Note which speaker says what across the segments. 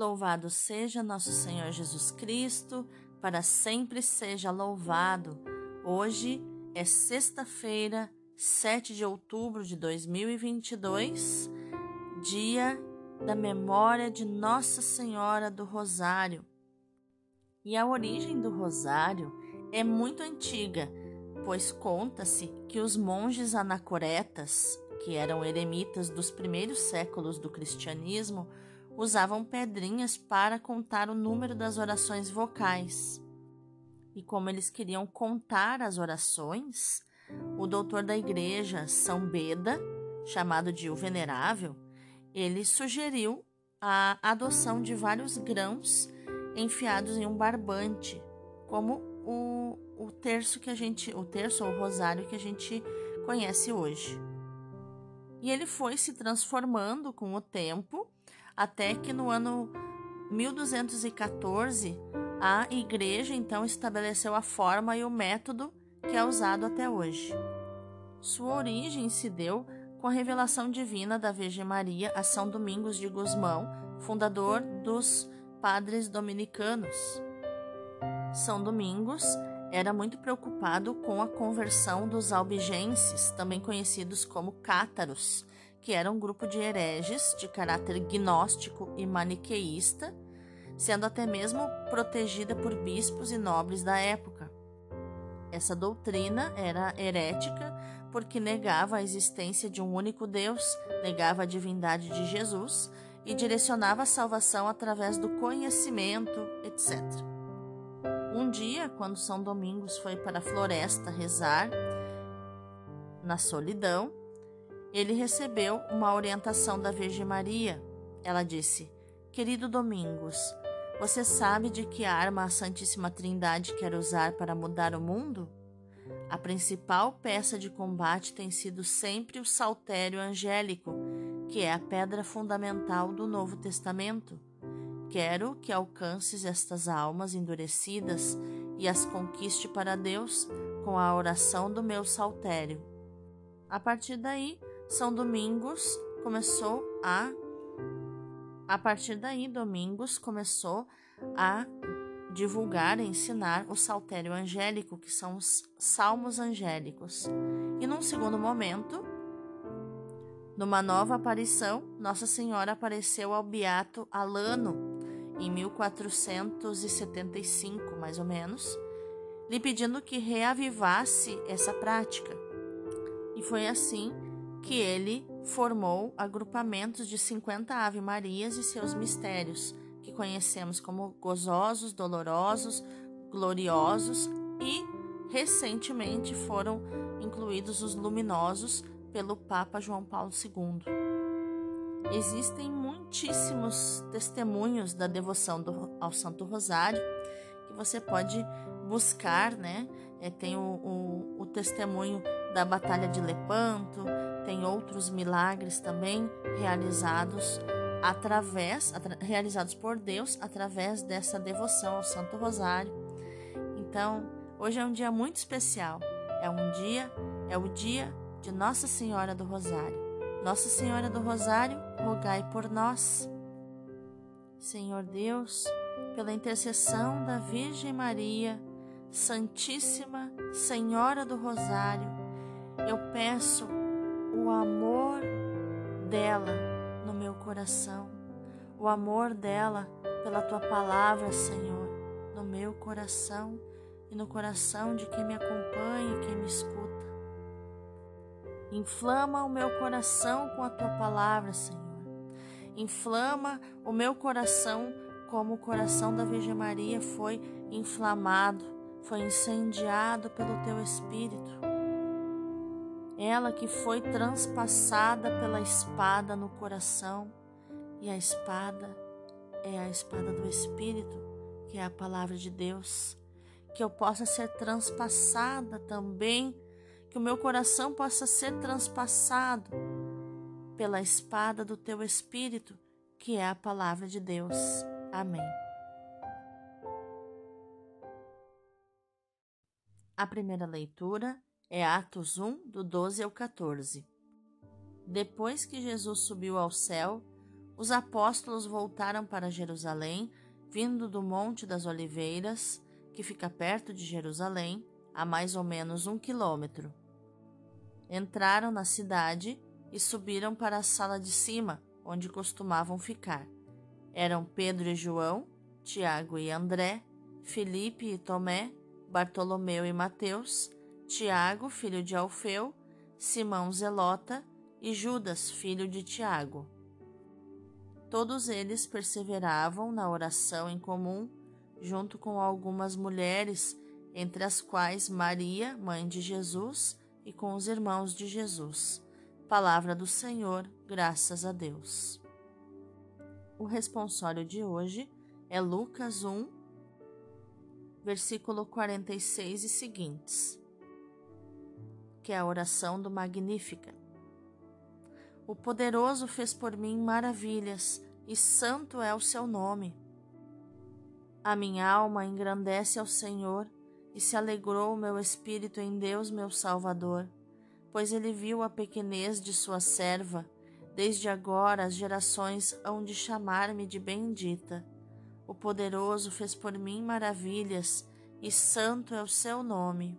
Speaker 1: Louvado seja nosso Senhor Jesus Cristo, para sempre seja louvado. Hoje é sexta-feira, 7 de outubro de 2022, dia da memória de Nossa Senhora do Rosário. E a origem do Rosário é muito antiga, pois conta-se que os monges anacoretas, que eram eremitas dos primeiros séculos do cristianismo, usavam pedrinhas para contar o número das orações vocais. E como eles queriam contar as orações, o doutor da igreja, São Beda, chamado de o Venerável, ele sugeriu a adoção de vários grãos enfiados em um barbante, como o, o terço que a gente, o terço ou o rosário que a gente conhece hoje. E ele foi se transformando com o tempo até que no ano 1214 a igreja então estabeleceu a forma e o método que é usado até hoje. Sua origem se deu com a revelação divina da Virgem Maria a São Domingos de Gusmão, fundador dos Padres Dominicanos. São Domingos era muito preocupado com a conversão dos albigenses, também conhecidos como cátaros, que era um grupo de hereges de caráter gnóstico e maniqueísta, sendo até mesmo protegida por bispos e nobres da época. Essa doutrina era herética porque negava a existência de um único Deus, negava a divindade de Jesus e direcionava a salvação através do conhecimento, etc. Um dia, quando São Domingos foi para a floresta rezar, na solidão, ele recebeu uma orientação da Virgem Maria. Ela disse: Querido Domingos, você sabe de que arma a Santíssima Trindade quer usar para mudar o mundo? A principal peça de combate tem sido sempre o saltério angélico, que é a pedra fundamental do Novo Testamento. Quero que alcances estas almas endurecidas e as conquiste para Deus com a oração do meu saltério. A partir daí, são Domingos começou a a partir daí Domingos começou a divulgar e ensinar o saltério angélico, que são os salmos angélicos. E num segundo momento, numa nova aparição, Nossa Senhora apareceu ao beato Alano em 1475, mais ou menos, lhe pedindo que reavivasse essa prática. E foi assim que ele formou agrupamentos de 50 Ave-Marias e seus mistérios, que conhecemos como gozosos, dolorosos, gloriosos e recentemente foram incluídos os luminosos pelo Papa João Paulo II. Existem muitíssimos testemunhos da devoção do, ao Santo Rosário que você pode buscar, né? É, tem o, o, o testemunho da Batalha de Lepanto, tem outros milagres também realizados através atra, realizados por Deus através dessa devoção ao Santo Rosário. Então, hoje é um dia muito especial. É um dia, é o dia de Nossa Senhora do Rosário. Nossa Senhora do Rosário, rogai por nós. Senhor Deus, pela intercessão da Virgem Maria, Santíssima Senhora do Rosário, eu peço o amor dela no meu coração, o amor dela pela tua palavra, Senhor, no meu coração e no coração de quem me acompanha e quem me escuta. Inflama o meu coração com a tua palavra, Senhor. Inflama o meu coração como o coração da Virgem Maria foi inflamado, foi incendiado pelo teu Espírito ela que foi transpassada pela espada no coração, e a espada é a espada do Espírito, que é a palavra de Deus, que eu possa ser transpassada também, que o meu coração possa ser transpassado pela espada do teu Espírito, que é a palavra de Deus. Amém. A primeira leitura é Atos 1, do 12 ao 14. Depois que Jesus subiu ao céu, os apóstolos voltaram para Jerusalém, vindo do Monte das Oliveiras, que fica perto de Jerusalém, a mais ou menos um quilômetro. Entraram na cidade e subiram para a sala de cima, onde costumavam ficar. Eram Pedro e João, Tiago e André, Felipe e Tomé, Bartolomeu e Mateus, Tiago, filho de Alfeu, Simão Zelota e Judas, filho de Tiago. Todos eles perseveravam na oração em comum, junto com algumas mulheres, entre as quais Maria, mãe de Jesus, e com os irmãos de Jesus. Palavra do Senhor, graças a Deus. O responsório de hoje é Lucas 1, versículo 46 e seguintes, que é a oração do Magnífica. O poderoso fez por mim maravilhas, e santo é o seu nome. A minha alma engrandece ao Senhor, e se alegrou o meu espírito em Deus, meu Salvador, pois ele viu a pequenez de sua serva. Desde agora as gerações hão de chamar-me de bendita. O poderoso fez por mim maravilhas, e santo é o seu nome.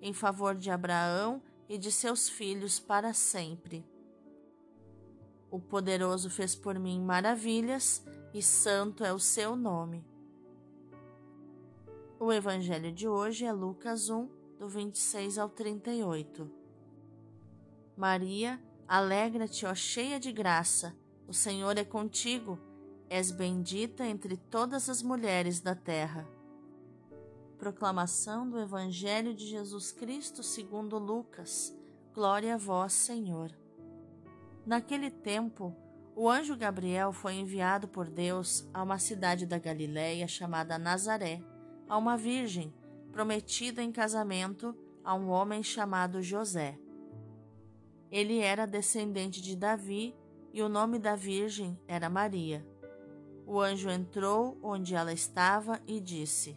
Speaker 1: em favor de Abraão e de seus filhos para sempre. O poderoso fez por mim maravilhas, e santo é o seu nome. O evangelho de hoje é Lucas 1, do 26 ao 38. Maria, alegra-te, ó cheia de graça, o Senhor é contigo, és bendita entre todas as mulheres da terra. Proclamação do Evangelho de Jesus Cristo segundo Lucas. Glória a vós, Senhor. Naquele tempo, o anjo Gabriel foi enviado por Deus a uma cidade da Galiléia chamada Nazaré, a uma virgem prometida em casamento a um homem chamado José. Ele era descendente de Davi e o nome da virgem era Maria. O anjo entrou onde ela estava e disse: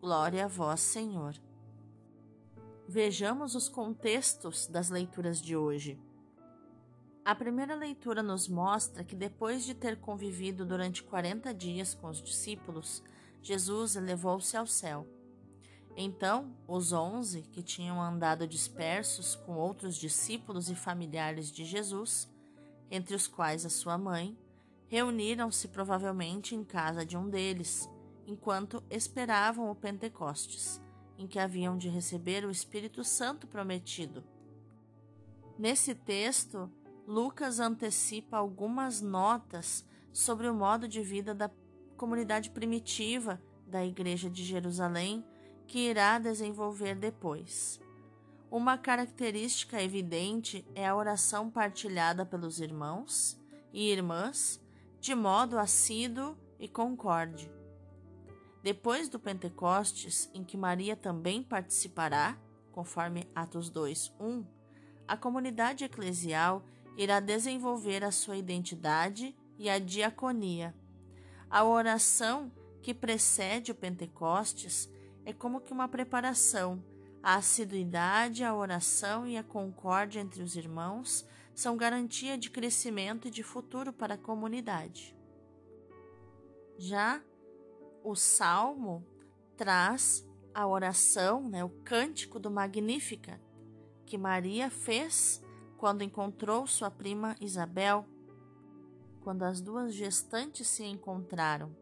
Speaker 1: glória a vós, Senhor. Vejamos os contextos das leituras de hoje. A primeira leitura nos mostra que depois de ter convivido durante 40 dias com os discípulos, Jesus elevou-se ao céu. Então, os onze, que tinham andado dispersos com outros discípulos e familiares de Jesus, entre os quais a sua mãe, reuniram-se provavelmente em casa de um deles, enquanto esperavam o Pentecostes, em que haviam de receber o Espírito Santo prometido. Nesse texto, Lucas antecipa algumas notas sobre o modo de vida da comunidade primitiva da Igreja de Jerusalém que irá desenvolver depois. Uma característica evidente é a oração partilhada pelos irmãos e irmãs de modo assíduo e concorde. Depois do Pentecostes, em que Maria também participará, conforme Atos 2, 1, a comunidade eclesial irá desenvolver a sua identidade e a diaconia. A oração que precede o Pentecostes é como que uma preparação. A assiduidade, a oração e a concórdia entre os irmãos são garantia de crescimento e de futuro para a comunidade. Já o salmo traz a oração, né, o cântico do Magnífica, que Maria fez quando encontrou sua prima Isabel, quando as duas gestantes se encontraram.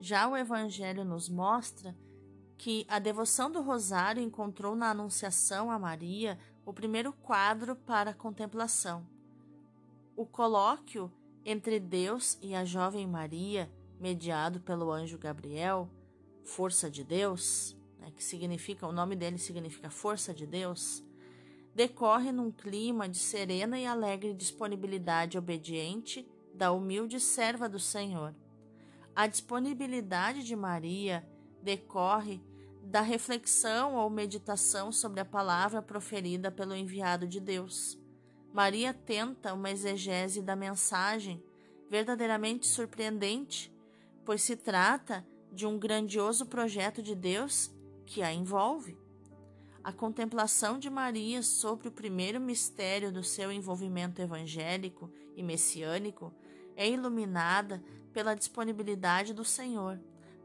Speaker 1: Já o Evangelho nos mostra que a devoção do Rosário encontrou na Anunciação a Maria o primeiro quadro para a contemplação. O colóquio entre Deus e a jovem Maria, mediado pelo anjo Gabriel, força de Deus, né, que significa, o nome dele significa força de Deus, decorre num clima de serena e alegre disponibilidade obediente da humilde serva do Senhor. A disponibilidade de Maria decorre da reflexão ou meditação sobre a palavra proferida pelo enviado de Deus. Maria tenta uma exegese da mensagem verdadeiramente surpreendente, pois se trata de um grandioso projeto de Deus que a envolve. A contemplação de Maria sobre o primeiro mistério do seu envolvimento evangélico e messiânico é iluminada pela disponibilidade do Senhor,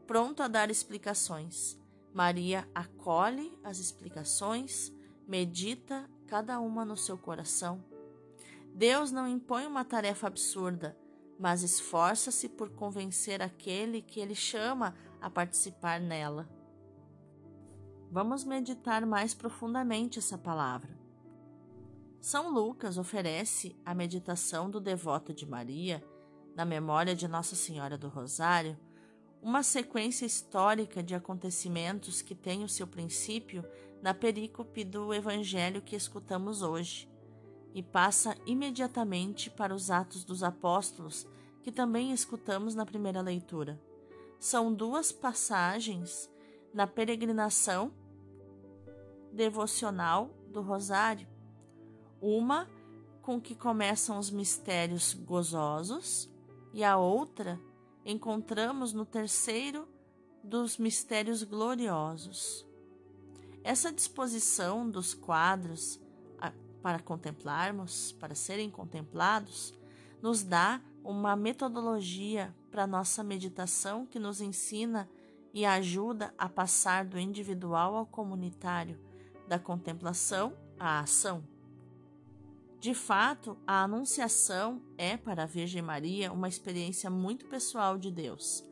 Speaker 1: pronto a dar explicações. Maria acolhe as explicações, medita cada uma no seu coração. Deus não impõe uma tarefa absurda, mas esforça-se por convencer aquele que ele chama a participar nela. Vamos meditar mais profundamente essa palavra. São Lucas oferece a meditação do devoto de Maria, na memória de Nossa Senhora do Rosário, uma sequência histórica de acontecimentos que tem o seu princípio na perícope do Evangelho que escutamos hoje e passa imediatamente para os Atos dos Apóstolos, que também escutamos na primeira leitura. São duas passagens na peregrinação devocional do Rosário. Uma com que começam os mistérios gozosos e a outra encontramos no terceiro dos mistérios gloriosos. Essa disposição dos quadros para contemplarmos, para serem contemplados, nos dá uma metodologia para nossa meditação que nos ensina e ajuda a passar do individual ao comunitário, da contemplação à ação. De fato, a Anunciação é para a Virgem Maria uma experiência muito pessoal de Deus,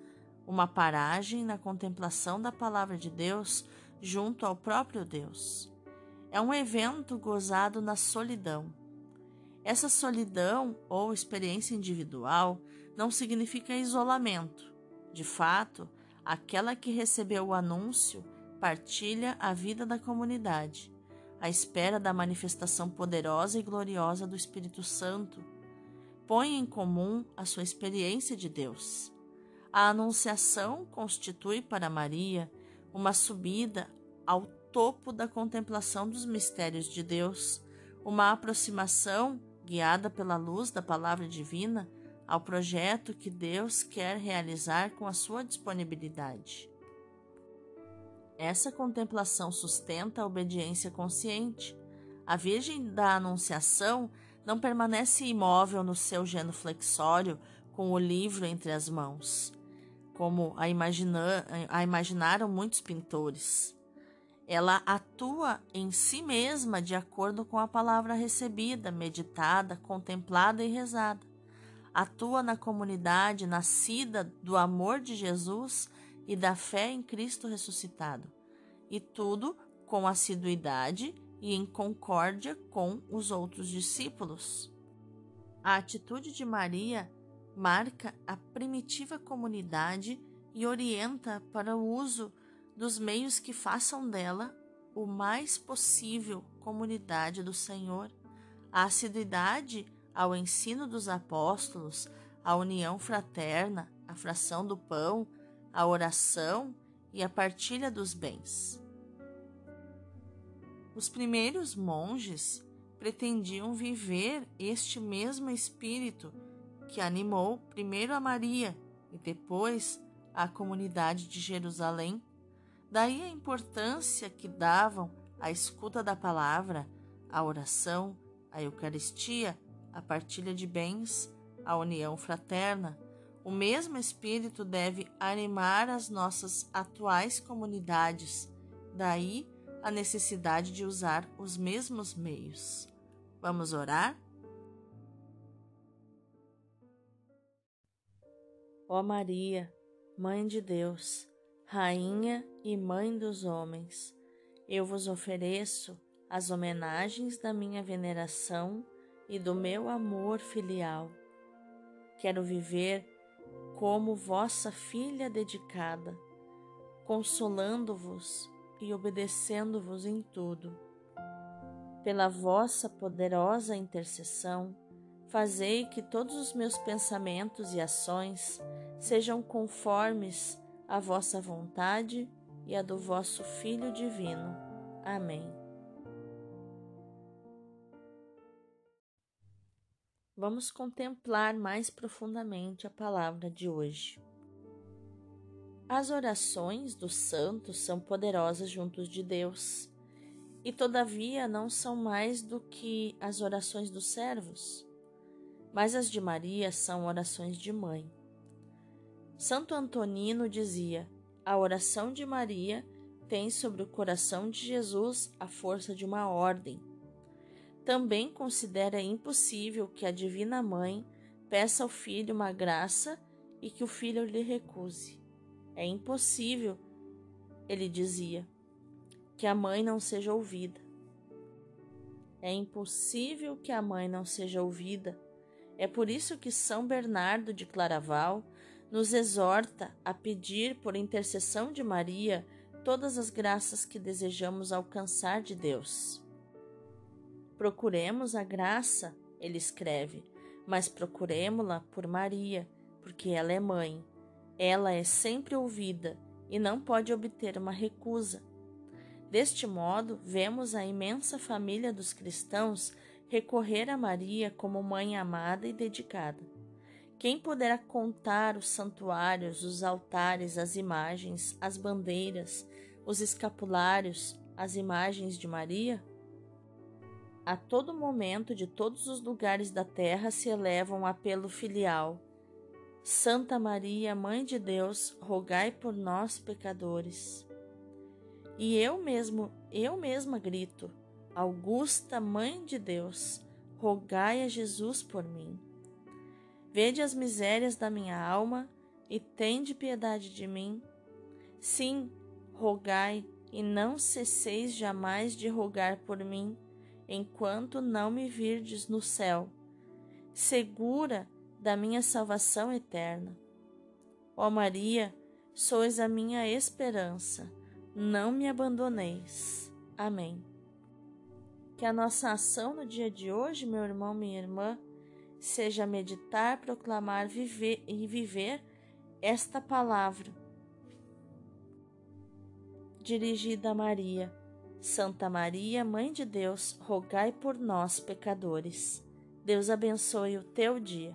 Speaker 1: uma paragem na contemplação da Palavra de Deus junto ao próprio Deus. É um evento gozado na solidão. Essa solidão ou experiência individual não significa isolamento. De fato, aquela que recebeu o anúncio partilha a vida da comunidade à espera da manifestação poderosa e gloriosa do Espírito Santo, põe em comum a sua experiência de Deus. A Anunciação constitui para Maria uma subida ao topo da contemplação dos mistérios de Deus, uma aproximação, guiada pela luz da palavra divina, ao projeto que Deus quer realizar com a sua disponibilidade. Essa contemplação sustenta a obediência consciente. A Virgem da Anunciação não permanece imóvel no seu genuflexório com o livro entre as mãos, como a, imagina, a imaginaram muitos pintores. Ela atua em si mesma de acordo com a palavra recebida, meditada, contemplada e rezada. Atua na comunidade nascida do amor de Jesus e da fé em Cristo ressuscitado, e tudo com assiduidade e em concórdia com os outros discípulos. A atitude de Maria marca a primitiva comunidade e orienta para o uso dos meios que façam dela o mais possível comunidade do Senhor. A assiduidade ao ensino dos apóstolos, a união fraterna, a fração do pão, a oração e a partilha dos bens. Os primeiros monges pretendiam viver este mesmo espírito que animou primeiro a Maria e depois a comunidade de Jerusalém. Daí a importância que davam à escuta da palavra, à oração, à Eucaristia, à partilha de bens, à união fraterna. O mesmo Espírito deve animar as nossas atuais comunidades. Daí a necessidade de usar os mesmos meios. Vamos orar? Ó Maria, Mãe de Deus, Rainha e Mãe dos homens, eu vos ofereço as homenagens da minha veneração e do meu amor filial. Quero viver como vossa filha dedicada, consolando-vos e obedecendo-vos em tudo pela vossa poderosa intercessão, fazei que todos os meus pensamentos e ações sejam conformes à vossa vontade e à do vosso Filho Divino. Amém. Vamos contemplar mais profundamente a palavra de hoje. As orações dos santos são poderosas juntos de Deus e todavia não são mais do que as orações dos servos, mas as de Maria são orações de mãe. Santo Antonino dizia: a oração de Maria tem sobre o coração de Jesus a força de uma ordem. Também considera impossível que a Divina Mãe peça ao filho uma graça e que o filho lhe recuse. É impossível, ele dizia, que a mãe não seja ouvida. É impossível que a mãe não seja ouvida. É por isso que São Bernardo de Claraval nos exorta a pedir, por intercessão de Maria, todas as graças que desejamos alcançar de Deus. Procuremos a graça, ele escreve, mas procuremos-la por Maria, porque ela é mãe. Ela é sempre ouvida e não pode obter uma recusa. Deste modo, vemos a imensa família dos cristãos recorrer a Maria como mãe amada e dedicada. Quem poderá contar os santuários, os altares, as imagens, as bandeiras, os escapulários, as imagens de Maria? A todo momento, de todos os lugares da terra, se eleva um apelo filial. Santa Maria, Mãe de Deus, rogai por nós, pecadores. E eu mesmo, eu mesma grito: Augusta Mãe de Deus, rogai a Jesus por mim. Vede as misérias da minha alma e tende piedade de mim. Sim, rogai e não cesseis jamais de rogar por mim, enquanto não me virdes no céu, segura da minha salvação eterna. Ó Maria, sois a minha esperança não me abandoneis. Amém. Que a nossa ação no dia de hoje, meu irmão, minha irmã, seja meditar, proclamar viver e viver esta palavra dirigida a Maria. Santa Maria, Mãe de Deus, rogai por nós, pecadores. Deus abençoe o teu dia.